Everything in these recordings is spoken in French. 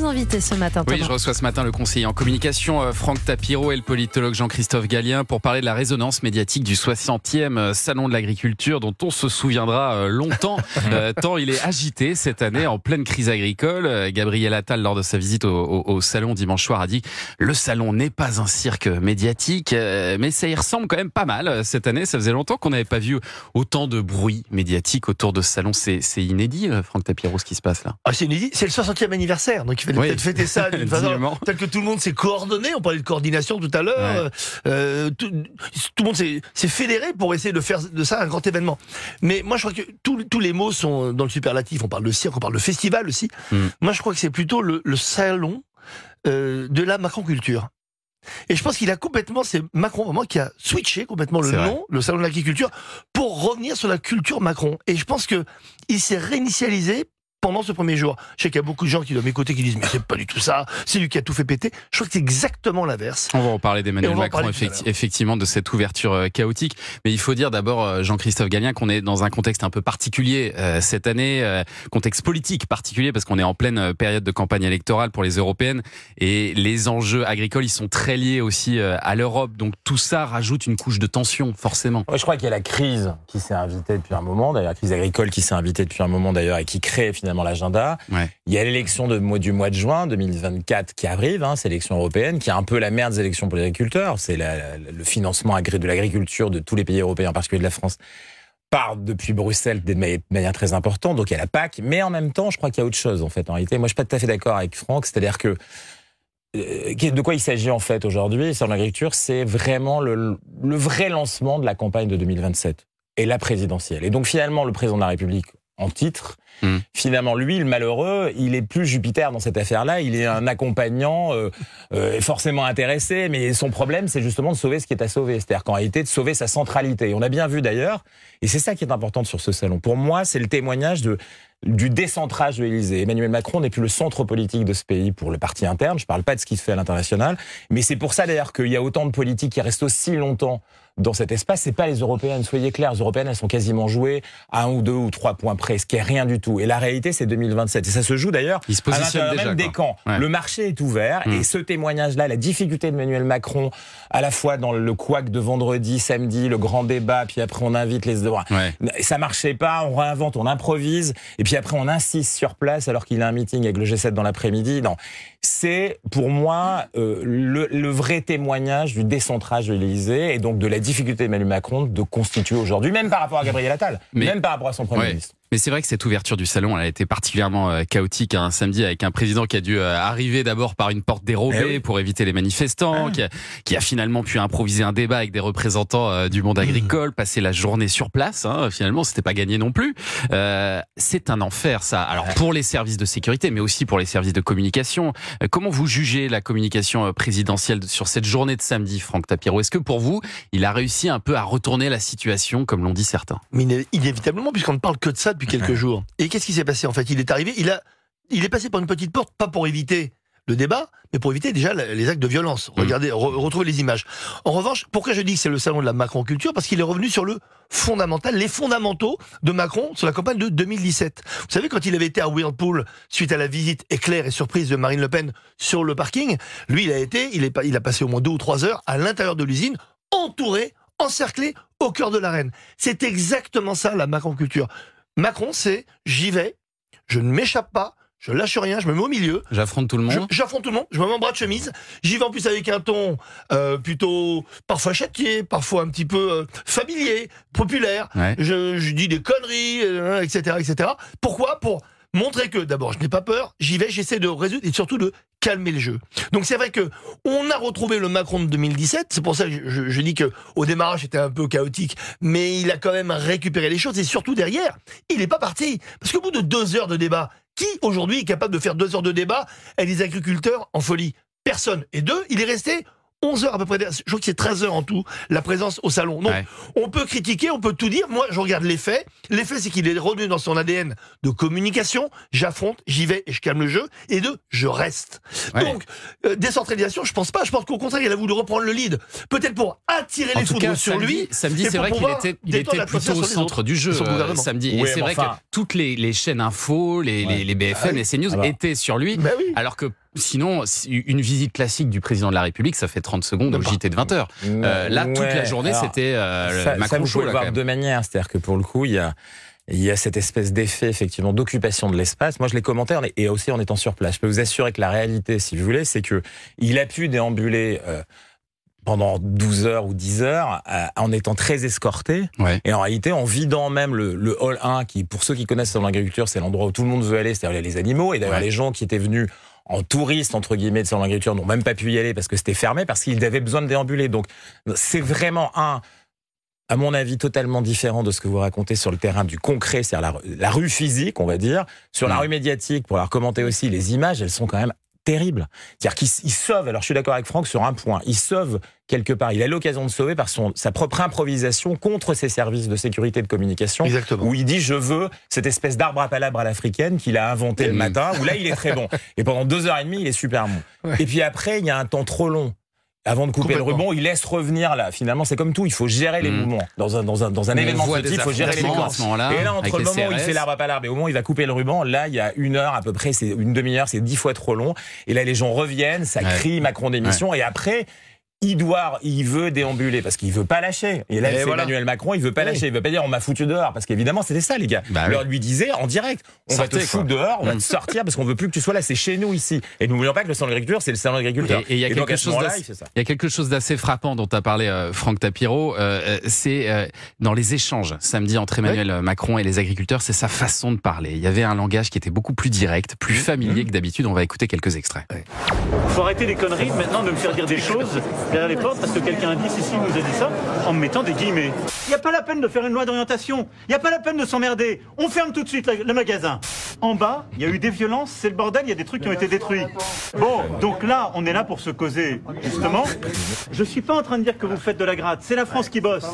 invités ce matin. Oui, je reçois ce matin le conseiller en communication euh, Franck Tapiro et le politologue Jean-Christophe Gallien pour parler de la résonance médiatique du 60e euh, Salon de l'agriculture dont on se souviendra euh, longtemps, tant il est agité cette année en pleine crise agricole. Gabriel Attal, lors de sa visite au, au salon dimanche soir, a dit le salon n'est pas un cirque médiatique, mais ça y ressemble quand même pas mal cette année. Ça faisait longtemps qu'on n'avait pas vu autant de bruit médiatique autour de ce salon. C'est inédit, Franck Tapiro, ce qui se passe là? Ah, c'est inédit. C'est le 60e anniversaire, donc il fallait peut-être fêter ça d'une façon telle que tout le monde s'est coordonné. On parlait de coordination tout à l'heure. Euh, tout, le monde s'est fédéré pour essayer de faire de ça un grand événement. Mais moi, je crois que tous les mots sont dans le superlatif. On parle de cirque, on parle de festival aussi. Hmm. Moi, je crois que c'est plutôt le, salon euh, de la macron-culture. Et je pense qu'il a complètement, c'est Macron vraiment qui a switché complètement le nom, le salon de l'agriculture, pour revenir sur la culture Macron. Et je pense que il s'est réinitialisé pendant ce premier jour. Je sais qu'il y a beaucoup de gens qui doivent m'écouter qui disent mais c'est pas du tout ça, c'est lui qui a tout fait péter. Je crois que c'est exactement l'inverse. On va en parler d'Emmanuel Macron effectivement de cette ouverture euh, chaotique, mais il faut dire d'abord euh, Jean-Christophe Gallien qu'on est dans un contexte un peu particulier euh, cette année, contexte politique particulier parce qu'on est en pleine période de campagne électorale pour les européennes et les enjeux agricoles ils sont très liés aussi à l'Europe. Donc tout ça rajoute une couche de tension forcément. je crois qu'il y a la crise qui s'est invitée depuis un moment, d'ailleurs la crise agricole qui s'est invitée depuis un moment d'ailleurs et qui crée finalement l'agenda. Il y a l'élection du mois de juin 2024 qui arrive, hein, c'est l'élection européenne, qui est un peu la merde des élections pour les agriculteurs. C'est le financement de l'agriculture de tous les pays européens, en particulier de la France part depuis Bruxelles de manière très importante, donc il y a la PAC, mais en même temps, je crois qu'il y a autre chose en fait. En réalité, moi, je suis pas tout à fait d'accord avec Franck, c'est-à-dire que euh, de quoi il s'agit en fait aujourd'hui sur l'agriculture, c'est vraiment le, le, vrai lancement de la campagne de 2027 et la présidentielle. Et donc finalement, le président de la République, en titre. Hmm. Finalement, lui, le malheureux, il est plus Jupiter dans cette affaire-là. Il est un accompagnant euh, euh, forcément intéressé, mais son problème, c'est justement de sauver ce qui est à sauver. C'est-à-dire qu'en réalité, de sauver sa centralité. On a bien vu d'ailleurs, et c'est ça qui est important sur ce salon. Pour moi, c'est le témoignage de du décentrage de l'Élysée. Emmanuel Macron n'est plus le centre politique de ce pays pour le parti interne. Je ne parle pas de ce qui se fait à l'international, mais c'est pour ça d'ailleurs qu'il y a autant de politiques qui restent aussi longtemps dans cet espace, c'est pas les européennes. Soyez clairs, les européennes, elles sont quasiment jouées à un ou deux ou trois points près, ce qui est rien du tout. Et la réalité, c'est 2027. Et ça se joue d'ailleurs à l'intérieur même des camps. Le marché est ouvert et hmm. ce témoignage-là, la difficulté d'Emmanuel Macron, à la fois dans le couac de vendredi, samedi, le grand débat, puis après on invite les droits. Ça marchait pas, on réinvente, on improvise, et puis après on insiste sur place alors qu'il a un meeting avec le G7 dans l'après-midi. Non, c'est pour moi euh, le, le, vrai témoignage du décentrage de l'Élysée et donc de la difficulté d'Emmanuel Macron de constituer aujourd'hui, même par rapport à Gabriel Attal, même par rapport à son Premier ministre. Mais c'est vrai que cette ouverture du salon, elle a été particulièrement euh, chaotique un hein, samedi avec un président qui a dû euh, arriver d'abord par une porte dérobée eh pour éviter les manifestants, ah. qui, a, finalement pu improviser un débat avec des représentants euh, du monde agricole, mmh. passer la journée sur place. Hein, finalement, c'était pas gagné non plus. c'est un enfer, ça. Alors pour les services de sécurité, mais aussi pour les services de communication. comment vous jugez la communication présidentielle sur cette journée de samedi, Franck Tapiro? Est-ce que pour vous, il a réussi un peu à retourner la situation, comme l'ont dit certains? Mais inévitablement, puisqu'on ne parle que de ça quelques jours. Et qu'est-ce qui s'est passé en fait? Il est arrivé, il a, il est passé par une petite porte, pas pour éviter le débat, mais pour éviter déjà les actes de violence. Mmh. Regardez, retrouvez les images. En revanche, pourquoi je dis que c'est le salon de la Macron-culture Parce qu'il est revenu sur le fondamental, les fondamentaux de Macron sur la campagne de 2017. Vous savez, quand il avait été à Whirlpool, suite à la visite éclair et surprise de Marine Le Pen sur le parking, lui, il a été, il, est, il a passé au moins deux ou trois heures à l'intérieur de l'usine, entouré, encerclé, au cœur de l'arène. C'est exactement ça, la Macron-culture. Macron, c'est j'y vais, je ne m'échappe pas, je lâche rien, je me mets au milieu. J'affronte tout le monde. J'affronte tout le monde. Je me mets en bras de chemise. J'y vais en plus avec un ton euh, plutôt parfois châtié, parfois un petit peu euh, familier, populaire. Je, dis des conneries, etc., euh, etc. Pourquoi? Pour montrer que d'abord je n'ai pas peur, j'y vais, j'essaie de résoudre et surtout de calmer le jeu. Donc c'est vrai que on a retrouvé le Macron de 2017. C'est pour ça que je, dis que au démarrage c'était un peu chaotique, mais il a quand même récupéré les choses et surtout derrière, il n'est pas parti parce qu'au bout de deux heures de débat, qui aujourd'hui est capable de faire deux heures de débat avec des agriculteurs en folie? Personne. Et deux, il est resté 11 heures à peu près. Je crois que c'est 13 heures en tout, la présence au salon. Donc, on peut critiquer, on peut tout dire. Moi, je regarde les faits. Les faits, c'est qu'il est revenu dans son ADN de communication. J'affronte, j'y vais et je calme le jeu. Et deux, je reste. Donc, euh, décentralisation, je pense pas. Je pense qu'au contraire, il a voulu reprendre le lead. Peut-être pour attirer les foudres sur lui. Samedi, c'est vrai qu'il était, il était plutôt au centre du jeu euh, samedi. et c'est vrai que toutes les, les, chaînes info, les, les, les BFM, ah les CNews étaient sur lui. Bah alors que Sinon, une visite classique du président de la République, ça fait 30 secondes au JT de 20 heures. Euh, là, toute la journée, c'était euh, ça, Macron ça, le voir de deux manières. C'est-à-dire que pour le coup, il y a il y a cette espèce d'effet effectivement d'occupation de l'espace. Moi, je l'ai commenté et aussi en étant sur place. Je peux vous assurer que la réalité, si vous voulez, c'est que il a pu déambuler. Euh, pendant 12 heures ou 10 heures euh, en étant très escorté et en réalité en vidant même le, le hall 1 qui pour ceux qui connaissent l'agriculture c'est l'endroit où tout le monde veut aller c'est-à-dire les animaux et d'ailleurs les gens qui étaient venus en touriste entre guillemets de salon d'agriculture n'ont même pas pu y aller parce que c'était fermé parce qu'ils avaient besoin de déambuler. Donc c'est vraiment un à mon avis, totalement différent de ce que vous racontez sur le terrain du concret, c'est-à-dire la, rue physique, on va dire. Sur la mm. rue médiatique, pour leur commenter aussi, les images, elles sont quand même terrible. C'est-à-dire qu'il sauve, alors je suis d'accord avec Franck sur un point, il sauve quelque part, il a l'occasion de sauver par son, sa propre improvisation contre ses services de sécurité de communication. Exactement. Où il dit je veux cette espèce d'arbre à palabres à l'africaine qu'il a inventé le matin, où là il est très bon. Et pendant deux heures et demie, il est super bon. Et puis après, il y a un temps trop long avant de couper le ruban, il laisse revenir là. Finalement, c'est comme tout, il faut gérer les mm. mouvements. Dans un, dans un, dans un événement de il faut gérer les mouvements. Et là, entre le moment où il fait l'arbre à l'arbre et au moment où il va couper le ruban, là, il y a une heure à peu près, c'est une demi-heure, c'est dix fois trop long. Et là, les gens reviennent, ça crie Macron démission. Et après, il doit, il veut déambuler parce qu'il veut pas lâcher. Et là, c'est Emmanuel Macron, il veut pas lâcher. Il veut pas dire on m'a foutu dehors parce qu'évidemment c'était ça les gars. Bah leur lui disait en direct, on va te foutre dehors, on va te sortir parce qu'on veut plus que tu sois là. C'est chez nous ici. Et n'oublions pas que le salon d'agriculture, c'est le salon d'agriculture. Et il y a quelque chose il y a quelque chose d'assez frappant dont a parlé euh, Franck Tapiro. Euh, euh, c'est dans les échanges samedi entre Emmanuel Macron et les agriculteurs, c'est sa façon de parler. Il y avait un langage qui était beaucoup plus direct, plus mmh. familier mmh. que d'habitude. On va écouter quelques extraits. Faut arrêter les conneries maintenant de me faire dire des choses derrière les portes parce que quelqu'un a dit si nous a dit ça en mettant des guillemets. Il n'y a pas la peine de faire une loi d'orientation. Il n'y a pas la peine de s'emmerder. On ferme tout de suite le magasin. En bas, il y a eu des violences, c'est le bordel, il y a des trucs qui ont été détruits. Bon, donc là, on est là pour se causer, justement. Je suis pas en train de dire que vous faites de la gratte, c'est la France qui bosse.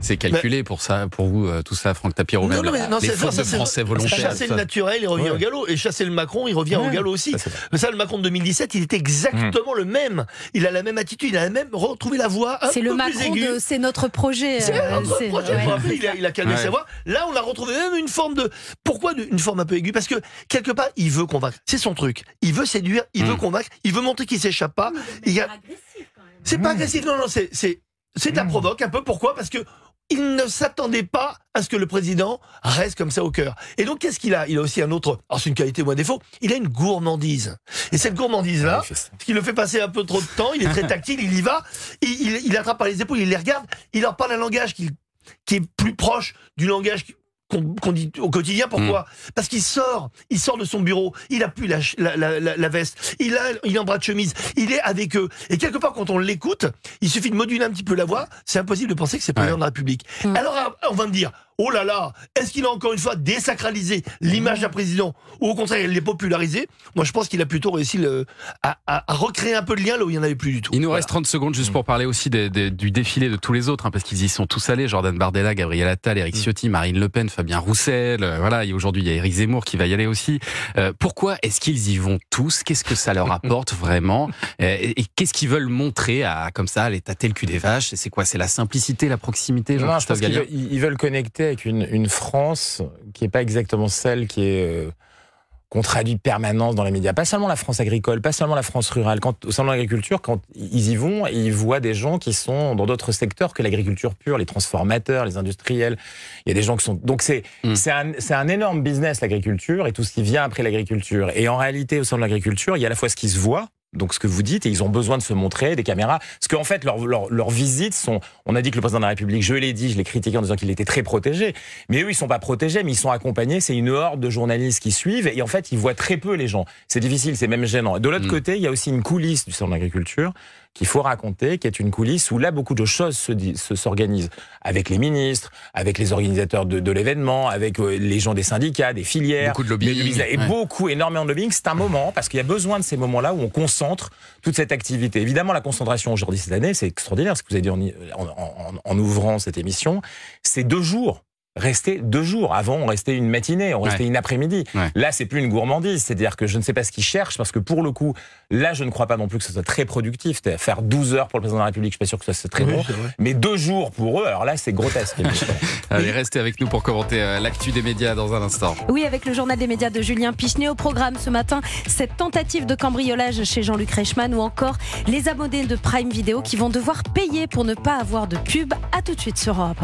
C'est calculé pour ça, pour vous, euh, tout ça, Franck Tapiro. Non, non, mais non, les fautes Français volontaires. Chasser le naturel, il revient au galop. Et chasser le Macron, il revient au galop aussi. Mais ça, le Macron de 2017, il était exactement le même. Il a la même attitude, il a la même retrouvé la voix. C'est le Macron de, c'est notre projet. C'est euh, notre projet. Il, a, il, a, calmé sa voix. Là, on a retrouvé même une forme de. Pourquoi une forme un peu aiguë? Parce que quelque part, il veut convaincre. C'est son truc. Il veut séduire, il veut mm. convaincre, il veut montrer qu'il s'échappe pas. C'est pas agressif, non, non, c'est c'est de la mm. provoque un peu. Pourquoi? Parce que il ne s'attendait pas à ce que le président reste comme ça au cœur. Et donc, qu'est-ce qu'il a? Il a aussi un autre, alors c'est une qualité ou un défaut, il a une gourmandise. Et cette gourmandise-là, ce qui le fait passer un peu trop de temps, il est très tactile, il y va, il, il, attrape par les épaules, il les regarde, il leur parle un langage qui, qui est plus proche du langage qu'on dit au quotidien. Pourquoi mm. Parce qu'il sort, il sort de son bureau, il a plus la, la, la, la, veste, il a, il est en bras de chemise, il est avec eux. Et quelque part, quand on l'écoute, il suffit de moduler un petit peu la voix. C'est impossible de penser que c'est le président de la République. Mm. Alors, on va me dire, oh là là, est-ce qu'il a encore une fois désacralisé l'image d'un président ou au contraire il l'est popularisé? Moi je pense qu'il a plutôt réussi le, à, à, recréer un peu de lien là où il n'y en avait plus du tout. Il nous reste 30 secondes juste pour parler aussi du défilé de tous les autres, hein, parce qu'ils y sont tous allés, Jordan Bardella, Gabriel Attal, Eric mm. Ciotti, Marine Le Pen, Fabien Roussel, euh, voilà, et aujourd'hui il y a Eric Zemmour qui va y aller aussi. Euh, pourquoi est-ce qu'ils y vont tous? Qu'est-ce que ça leur apporte vraiment? Euh, Et, qu'est-ce qu'ils veulent montrer à comme ça, aller tâter le cul des vaches? C'est quoi? C'est la simplicité, la proximité non, je pense ils veulent connecter avec une, une France qui n'est pas exactement celle qui est euh, qu'on traduit permanence dans les médias. Pas seulement la France agricole, pas seulement la France rurale. Quand, au sein de l'agriculture, quand ils y vont, ils voient des gens qui sont dans d'autres secteurs que l'agriculture pure, les transformateurs, les industriels. Il y a des gens qui sont. Donc c'est mm. c'est un, un énorme business l'agriculture et tout ce qui vient après l'agriculture. Et en réalité, au sein de l'agriculture, il y a à la fois ce qui se voit, donc ce que vous dites, et ils ont besoin de se montrer, des caméras. Parce qu'en fait, leurs leur, visites sont... On a dit que le président de la République, je l'ai dit, je l'ai critiqué en disant qu'il était très protégé. Mais eux, ils sont pas protégés, mais ils sont accompagnés. C'est une horde de journalistes qui suivent. Et en fait, ils voient très peu les gens. C'est difficile, c'est même gênant. De l'autre mm. côté, il y a aussi une coulisse du centre d'agriculture qu'il faut raconter, qui est une coulisse où là, beaucoup de choses se, s'organisent avec les ministres, avec les organisateurs de, l'événement, avec euh, les gens des syndicats, des filières. Beaucoup de lobbying. Et beaucoup, énormément de lobbying. C'est un moment, parce qu'il y a besoin de ces moments-là où on concentre toute cette activité. Évidemment, la concentration aujourd'hui cette année, c'est extraordinaire, ce que vous avez dit en ouvrant cette émission. C'est deux jours rester deux jours. Avant, on restait une matinée, on restait une après-midi. Là, c'est plus une gourmandise. C'est-à-dire que je ne sais pas ce qu'ils cherchent parce que pour le coup, là, je ne crois pas non plus que ce soit très productif. Faire 12 heures pour le président de la République, je suis pas sûr que ce soit très bon. Mais deux jours pour eux, alors là, c'est grotesque. Allez, restez avec nous pour commenter euh, l'actu des médias dans un instant. Oui, avec le journal des médias de Julien Pichenet au programme ce matin, cette tentative de cambriolage chez Jean-Luc Reichmann ou encore les abonnés de Prime Video qui vont devoir payer pour ne pas avoir de pub. À tout de suite sur Europe